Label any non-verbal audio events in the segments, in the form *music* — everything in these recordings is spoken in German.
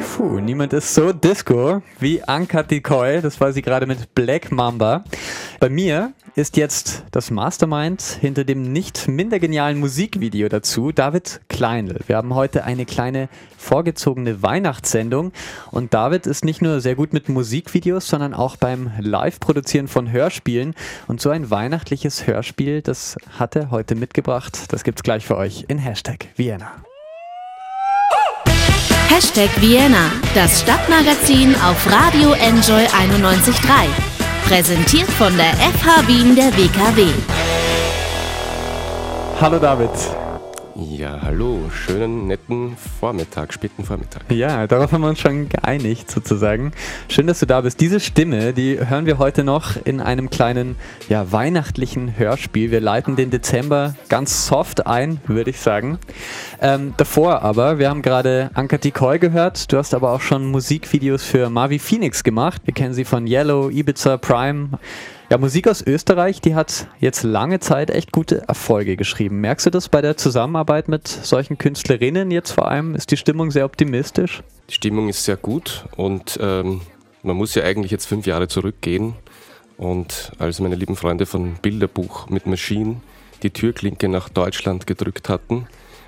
Puh, niemand ist so Disco wie Anka Decoy. Das war sie gerade mit Black Mamba. Bei mir ist jetzt das Mastermind hinter dem nicht minder genialen Musikvideo dazu, David Kleinl. Wir haben heute eine kleine vorgezogene Weihnachtssendung und David ist nicht nur sehr gut mit Musikvideos, sondern auch beim Live-Produzieren von Hörspielen und so ein weihnachtliches Hörspiel, das hat er heute mitgebracht. Das gibt's gleich für euch in Hashtag Vienna. Hashtag Vienna, das Stadtmagazin auf Radio Enjoy 91.3. Präsentiert von der FH Wien der WKW. Hallo David. Ja, hallo, schönen, netten Vormittag, späten Vormittag. Ja, darauf haben wir uns schon geeinigt sozusagen. Schön, dass du da bist. Diese Stimme, die hören wir heute noch in einem kleinen, ja, weihnachtlichen Hörspiel. Wir leiten den Dezember ganz soft ein, würde ich sagen. Ähm, davor aber, wir haben gerade Anka Decoy gehört. Du hast aber auch schon Musikvideos für Marvi Phoenix gemacht. Wir kennen sie von Yellow, Ibiza, Prime. Ja, Musik aus Österreich, die hat jetzt lange Zeit echt gute Erfolge geschrieben. Merkst du das bei der Zusammenarbeit mit solchen Künstlerinnen jetzt vor allem? Ist die Stimmung sehr optimistisch? Die Stimmung ist sehr gut und ähm, man muss ja eigentlich jetzt fünf Jahre zurückgehen. Und als meine lieben Freunde von Bilderbuch mit Maschinen die Türklinke nach Deutschland gedrückt hatten,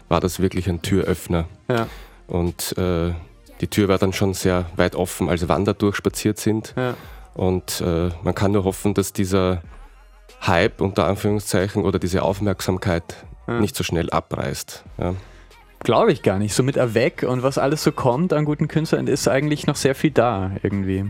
war das wirklich ein Türöffner. Ja. Und äh, die Tür war dann schon sehr weit offen, als Wander durchspaziert sind. Ja. Und äh, man kann nur hoffen, dass dieser Hype unter Anführungszeichen oder diese Aufmerksamkeit ja. nicht so schnell abreißt. Ja. Glaube ich gar nicht. So mit Erweck und was alles so kommt an guten Künstlern, ist eigentlich noch sehr viel da irgendwie.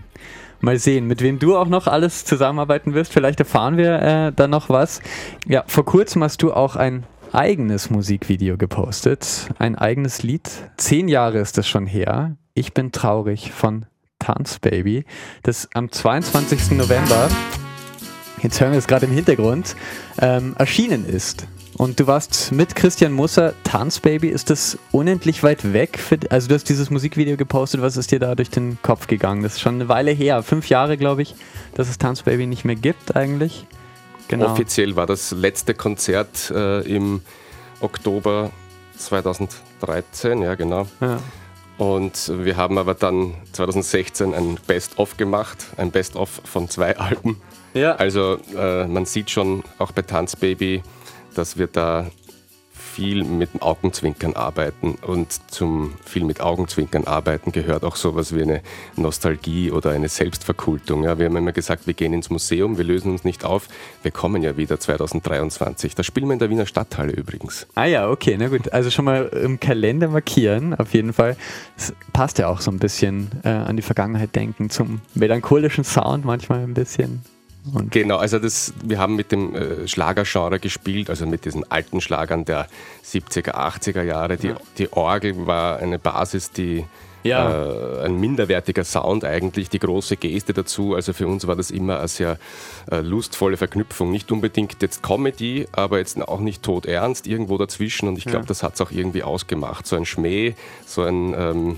Mal sehen, mit wem du auch noch alles zusammenarbeiten wirst. Vielleicht erfahren wir äh, dann noch was. Ja, vor kurzem hast du auch ein eigenes Musikvideo gepostet. Ein eigenes Lied. Zehn Jahre ist das schon her. Ich bin traurig von Tanzbaby, das am 22. November, jetzt hören wir es gerade im Hintergrund, ähm, erschienen ist. Und du warst mit Christian Musser, Tanzbaby, ist das unendlich weit weg? Für, also du hast dieses Musikvideo gepostet, was ist dir da durch den Kopf gegangen? Das ist schon eine Weile her, fünf Jahre glaube ich, dass es Tanzbaby nicht mehr gibt eigentlich. Genau. Offiziell war das letzte Konzert äh, im Oktober 2013, ja genau. Ja. Und wir haben aber dann 2016 ein Best-of gemacht, ein Best-of von zwei Alben. Ja. Also äh, man sieht schon auch bei Tanzbaby, dass wir da viel mit Augenzwinkern arbeiten und zum viel mit Augenzwinkern arbeiten gehört auch sowas wie eine Nostalgie oder eine Selbstverkultung. Ja, wir haben immer gesagt, wir gehen ins Museum, wir lösen uns nicht auf, wir kommen ja wieder 2023. Da spielen wir in der Wiener Stadthalle übrigens. Ah ja, okay, na gut. Also schon mal im Kalender markieren, auf jeden Fall. Das passt ja auch so ein bisschen äh, an die Vergangenheit denken, zum melancholischen Sound manchmal ein bisschen. Und genau, also das, wir haben mit dem äh, Schlagergenre gespielt, also mit diesen alten Schlagern der 70er, 80er Jahre. Die, ja. die Orgel war eine Basis, die ja. äh, ein minderwertiger Sound eigentlich, die große Geste dazu. Also für uns war das immer eine sehr äh, lustvolle Verknüpfung. Nicht unbedingt jetzt Comedy, aber jetzt auch nicht todernst, irgendwo dazwischen. Und ich glaube, ja. das hat es auch irgendwie ausgemacht. So ein Schmäh, so ein... Ähm,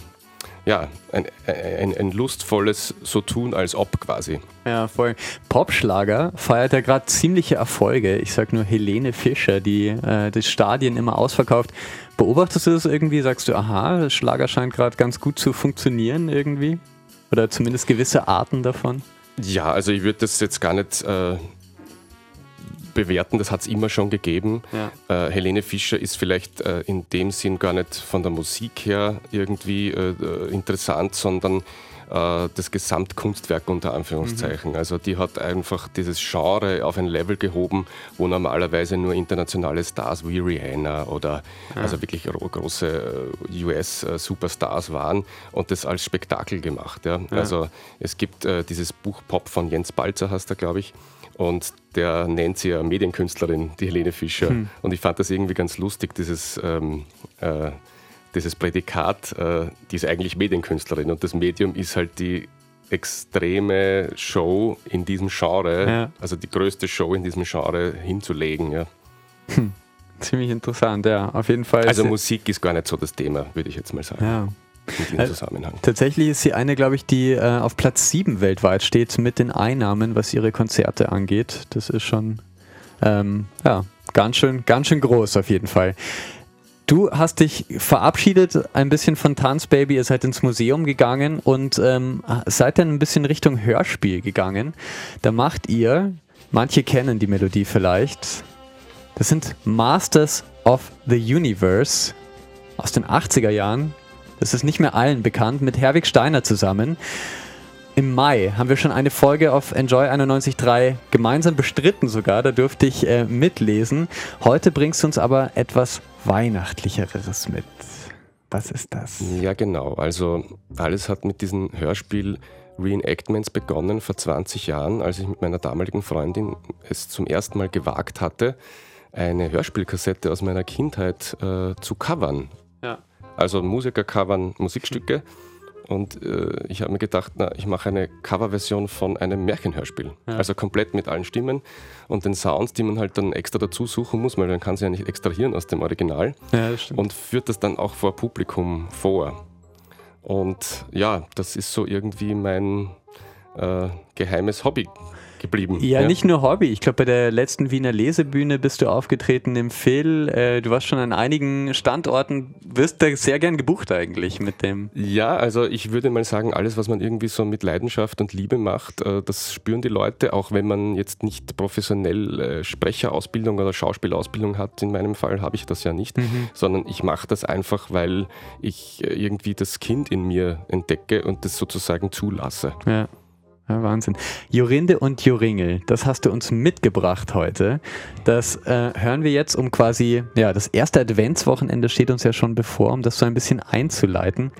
ja, ein, ein, ein, lustvolles so tun als ob quasi. Ja, voll. Popschlager feiert ja gerade ziemliche Erfolge. Ich sag nur Helene Fischer, die äh, das Stadien immer ausverkauft. Beobachtest du das irgendwie? Sagst du, aha, Schlager scheint gerade ganz gut zu funktionieren irgendwie? Oder zumindest gewisse Arten davon? Ja, also ich würde das jetzt gar nicht äh, bewerten, das hat es immer schon gegeben. Ja. Äh, Helene Fischer ist vielleicht äh, in dem Sinn gar nicht von der Musik her irgendwie äh, äh interessant, sondern äh, das Gesamtkunstwerk unter Anführungszeichen. Mhm. Also die hat einfach dieses Genre auf ein Level gehoben, wo normalerweise nur internationale Stars wie Rihanna oder ja. also wirklich große äh, US-Superstars waren und das als Spektakel gemacht. Ja. Ja. Also es gibt dieses Buch Pop von Jens Balzer, hast du, glaube ich. Und der nennt sie ja Medienkünstlerin, die Helene Fischer. Hm. Und ich fand das irgendwie ganz lustig, dieses, ähm, äh, dieses Prädikat, äh, die ist eigentlich Medienkünstlerin. Und das Medium ist halt die extreme Show in diesem Genre, ja. also die größte Show in diesem Genre hinzulegen. Ja. Hm. Ziemlich interessant, ja, auf jeden Fall. Also Musik ist gar nicht so das Thema, würde ich jetzt mal sagen. Ja mit dem äh, Zusammenhang. Tatsächlich ist sie eine, glaube ich, die äh, auf Platz 7 weltweit steht mit den Einnahmen, was ihre Konzerte angeht. Das ist schon ähm, ja, ganz, schön, ganz schön groß auf jeden Fall. Du hast dich verabschiedet ein bisschen von Tanzbaby, ihr seid ins Museum gegangen und ähm, seid dann ein bisschen Richtung Hörspiel gegangen. Da macht ihr, manche kennen die Melodie vielleicht, das sind Masters of the Universe aus den 80er Jahren. Das ist nicht mehr allen bekannt, mit Herwig Steiner zusammen. Im Mai haben wir schon eine Folge auf Enjoy 91.3 gemeinsam bestritten sogar, da durfte ich äh, mitlesen. Heute bringst du uns aber etwas Weihnachtlicheres mit. Was ist das? Ja, genau. Also alles hat mit diesem Hörspiel Reenactments begonnen vor 20 Jahren, als ich mit meiner damaligen Freundin es zum ersten Mal gewagt hatte, eine Hörspielkassette aus meiner Kindheit äh, zu covern. Also Musiker covern Musikstücke. Und äh, ich habe mir gedacht, na, ich mache eine Coverversion von einem Märchenhörspiel. Ja. Also komplett mit allen Stimmen und den Sounds, die man halt dann extra dazu suchen muss, weil man kann sie ja nicht extrahieren aus dem Original. Ja. Und führt das dann auch vor Publikum vor. Und ja, das ist so irgendwie mein äh, geheimes Hobby geblieben. Ja, ja, nicht nur Hobby. Ich glaube, bei der letzten Wiener Lesebühne bist du aufgetreten im Phil. Äh, du warst schon an einigen Standorten, wirst da sehr gern gebucht eigentlich mit dem. Ja, also ich würde mal sagen, alles, was man irgendwie so mit Leidenschaft und Liebe macht, äh, das spüren die Leute, auch wenn man jetzt nicht professionell äh, Sprecherausbildung oder Schauspielausbildung hat. In meinem Fall habe ich das ja nicht, mhm. sondern ich mache das einfach, weil ich äh, irgendwie das Kind in mir entdecke und das sozusagen zulasse. Ja. Ja, Wahnsinn. Jorinde und Joringel, das hast du uns mitgebracht heute. Das äh, hören wir jetzt, um quasi, ja, das erste Adventswochenende steht uns ja schon bevor, um das so ein bisschen einzuleiten.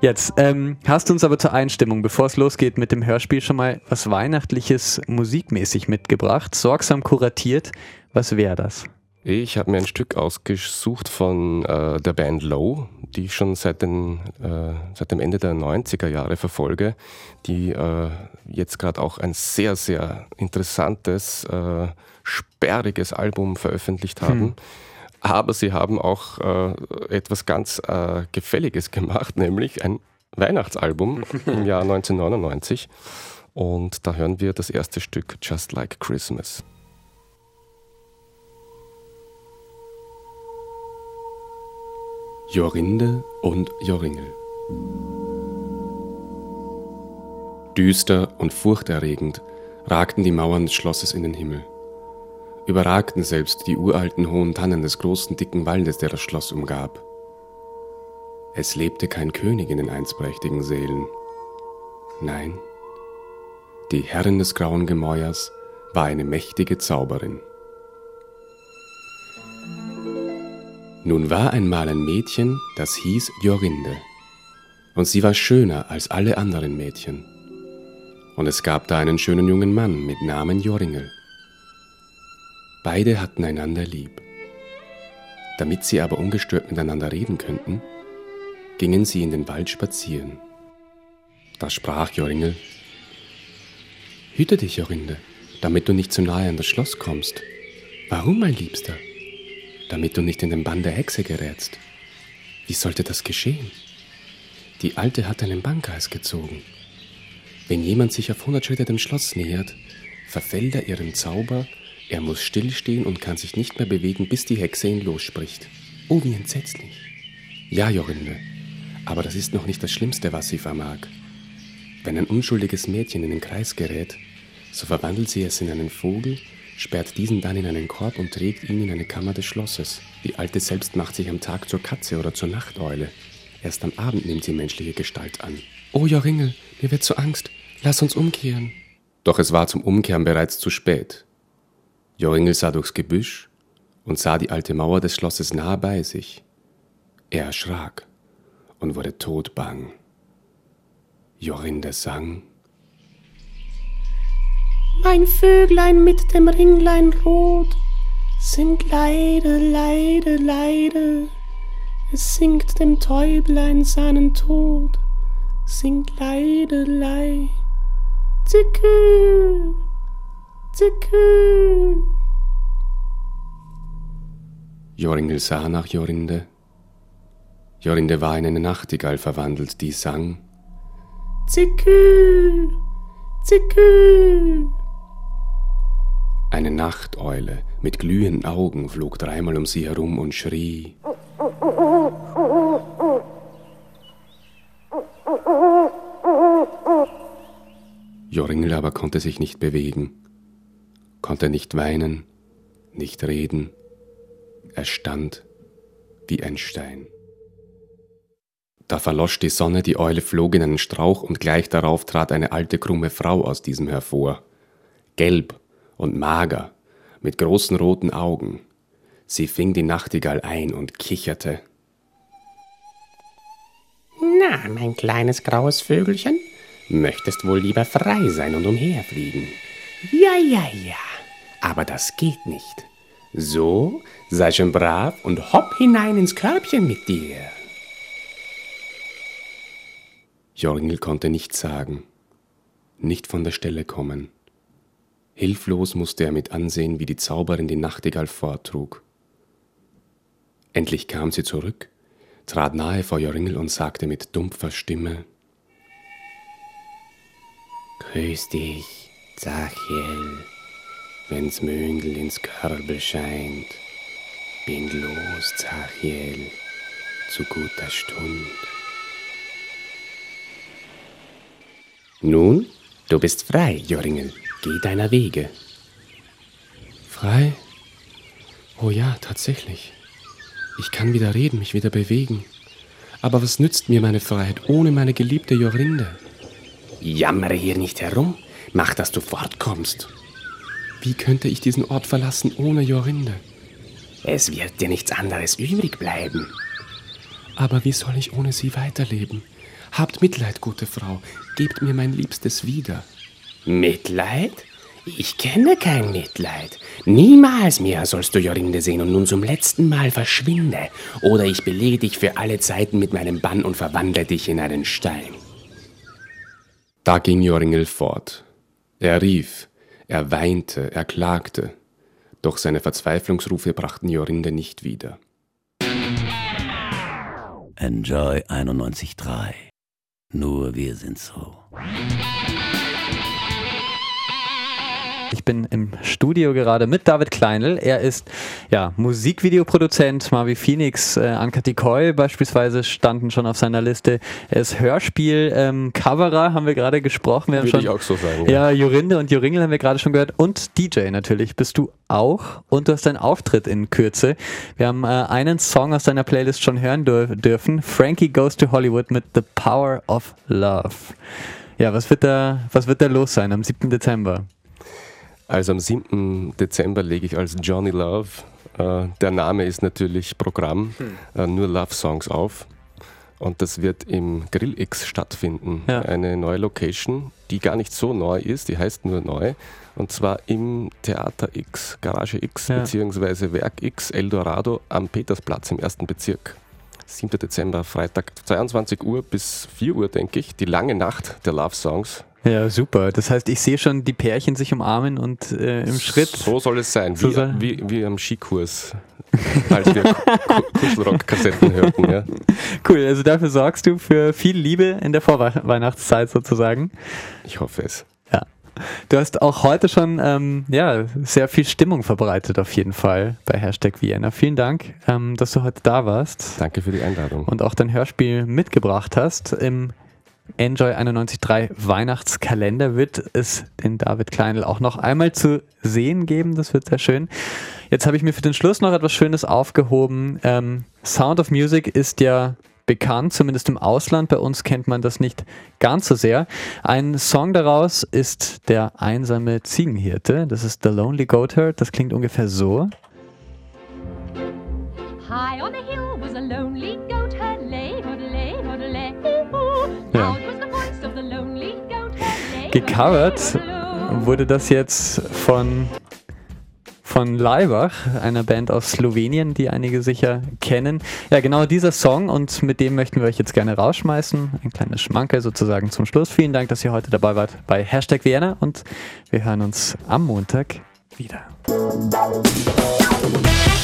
Jetzt ähm, hast du uns aber zur Einstimmung, bevor es losgeht mit dem Hörspiel, schon mal was Weihnachtliches musikmäßig mitgebracht, sorgsam kuratiert. Was wäre das? Ich habe mir ein Stück ausgesucht von äh, der Band Low, die ich schon seit, den, äh, seit dem Ende der 90er Jahre verfolge, die äh, jetzt gerade auch ein sehr, sehr interessantes, äh, sperriges Album veröffentlicht haben. Hm. Aber sie haben auch äh, etwas ganz äh, Gefälliges gemacht, *laughs* nämlich ein Weihnachtsalbum im Jahr *laughs* 1999. Und da hören wir das erste Stück Just Like Christmas. Jorinde und Joringel. Düster und furchterregend ragten die Mauern des Schlosses in den Himmel, überragten selbst die uralten hohen Tannen des großen dicken Waldes, der das Schloss umgab. Es lebte kein König in den einst prächtigen Sälen. Nein, die Herrin des grauen Gemäuers war eine mächtige Zauberin. Nun war einmal ein Mädchen, das hieß Jorinde, und sie war schöner als alle anderen Mädchen. Und es gab da einen schönen jungen Mann mit Namen Joringel. Beide hatten einander lieb. Damit sie aber ungestört miteinander reden könnten, gingen sie in den Wald spazieren. Da sprach Joringel, Hüte dich, Jorinde, damit du nicht zu nahe an das Schloss kommst. Warum, mein Liebster? Damit du nicht in den Bann der Hexe gerätst. Wie sollte das geschehen? Die Alte hat einen Bannkreis gezogen. Wenn jemand sich auf 100 Schritte dem Schloss nähert, verfällt er ihrem Zauber, er muss stillstehen und kann sich nicht mehr bewegen, bis die Hexe ihn losspricht. Oh, wie entsetzlich. Ja, Jorinde, aber das ist noch nicht das Schlimmste, was sie vermag. Wenn ein unschuldiges Mädchen in den Kreis gerät, so verwandelt sie es in einen Vogel, sperrt diesen dann in einen Korb und trägt ihn in eine Kammer des Schlosses. Die Alte selbst macht sich am Tag zur Katze oder zur Nachteule. Erst am Abend nimmt sie menschliche Gestalt an. Oh, Joringel, mir wird so Angst. Lass uns umkehren. Doch es war zum Umkehren bereits zu spät. Joringel sah durchs Gebüsch und sah die alte Mauer des Schlosses nahe bei sich. Er erschrak und wurde todbang. Jorinde sang mein Vöglein mit dem Ringlein rot singt leide, leide, leide. Es singt dem Täublein seinen Tod, singt leide, leide. Zikü, zikü. Joringel sah nach Jorinde. Jorinde war in eine Nachtigall verwandelt, die sang. Zikü, zikü. Eine Nachteule mit glühenden Augen flog dreimal um sie herum und schrie. Joringel aber konnte sich nicht bewegen, konnte nicht weinen, nicht reden. Er stand wie ein Stein. Da verlosch die Sonne, die Eule flog in einen Strauch und gleich darauf trat eine alte krumme Frau aus diesem hervor. Gelb und mager, mit großen roten Augen. Sie fing die Nachtigall ein und kicherte. Na, mein kleines graues Vögelchen, möchtest wohl lieber frei sein und umherfliegen. Ja, ja, ja, aber das geht nicht. So, sei schon brav und hopp hinein ins Körbchen mit dir. Jorgel konnte nichts sagen, nicht von der Stelle kommen. Hilflos musste er mit ansehen, wie die Zauberin die Nachtigall vortrug. Endlich kam sie zurück, trat nahe vor Joringel und sagte mit dumpfer Stimme: Grüß dich, Zachiel, wenn's Möndel ins Körbel scheint. Bin los, Zachiel, zu guter Stund. Nun, du bist frei, Joringel. Geh deiner Wege. Frei? Oh ja, tatsächlich. Ich kann wieder reden, mich wieder bewegen. Aber was nützt mir meine Freiheit ohne meine geliebte Jorinde? Jammere hier nicht herum. Mach, dass du fortkommst. Wie könnte ich diesen Ort verlassen ohne Jorinde? Es wird dir nichts anderes übrig bleiben. Aber wie soll ich ohne sie weiterleben? Habt Mitleid, gute Frau, gebt mir mein Liebstes wieder. Mitleid? Ich kenne kein Mitleid. Niemals mehr sollst du Jorinde sehen und nun zum letzten Mal verschwinde, oder ich belege dich für alle Zeiten mit meinem Bann und verwandle dich in einen Stein. Da ging Joringel fort. Er rief, er weinte, er klagte, doch seine Verzweiflungsrufe brachten Jorinde nicht wieder. Enjoy 91.3 nur wir sind so. Bin im Studio gerade mit David Kleinl. Er ist ja, Musikvideoproduzent. Marvi Phoenix, äh, Anka Tikoy beispielsweise standen schon auf seiner Liste. Er ist Hörspiel-Coverer, ähm, haben wir gerade gesprochen. Wir Würde schon, ich auch so sagen. Ja, Jorinde und Joringel haben wir gerade schon gehört. Und DJ natürlich bist du auch. Und du hast einen Auftritt in Kürze. Wir haben äh, einen Song aus deiner Playlist schon hören dür dürfen. Frankie Goes to Hollywood mit The Power of Love. Ja, was wird da, was wird da los sein am 7. Dezember? Also am 7. Dezember lege ich als Johnny Love, äh, der Name ist natürlich Programm, hm. äh, nur Love Songs auf. Und das wird im Grill X stattfinden. Ja. Eine neue Location, die gar nicht so neu ist, die heißt nur neu. Und zwar im Theater X, Garage X ja. beziehungsweise Werk X Eldorado am Petersplatz im ersten Bezirk. 7. Dezember, Freitag, 22 Uhr bis 4 Uhr, denke ich. Die lange Nacht der Love Songs. Ja, super. Das heißt, ich sehe schon die Pärchen sich umarmen und äh, im Schritt. So soll es sein, wie, wie, wie am Skikurs, als wir Kuschelrock-Kassetten hörten. Ja. *laughs* Cool, also dafür sorgst du für viel Liebe in der Vorweihnachtszeit sozusagen. Ich hoffe es. Ja. Du hast auch heute schon ähm, ja, sehr viel Stimmung verbreitet, auf jeden Fall bei Hashtag Vienna. Vielen Dank, ähm, dass du heute da warst. Danke für die Einladung. Und auch dein Hörspiel mitgebracht hast. Im Enjoy 91.3 Weihnachtskalender wird es den David Kleinl auch noch einmal zu sehen geben. Das wird sehr schön. Jetzt habe ich mir für den Schluss noch etwas Schönes aufgehoben. Ähm, Sound of Music ist ja bekannt, zumindest im Ausland. Bei uns kennt man das nicht ganz so sehr. Ein Song daraus ist Der einsame Ziegenhirte. Das ist The Lonely Goatherd. Das klingt ungefähr so. High on a hill ja. Gecovert wurde das jetzt von von Leibach, einer Band aus Slowenien, die einige sicher kennen. Ja, genau dieser Song und mit dem möchten wir euch jetzt gerne rausschmeißen. Ein kleines Schmankerl sozusagen zum Schluss. Vielen Dank, dass ihr heute dabei wart bei Hashtag Vienna und wir hören uns am Montag wieder.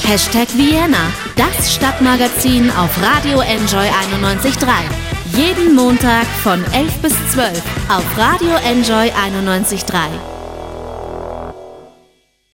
Hashtag Vienna, das Stadtmagazin auf Radio Enjoy 91.3. Jeden Montag von 11 bis 12 auf Radio Enjoy 91.3.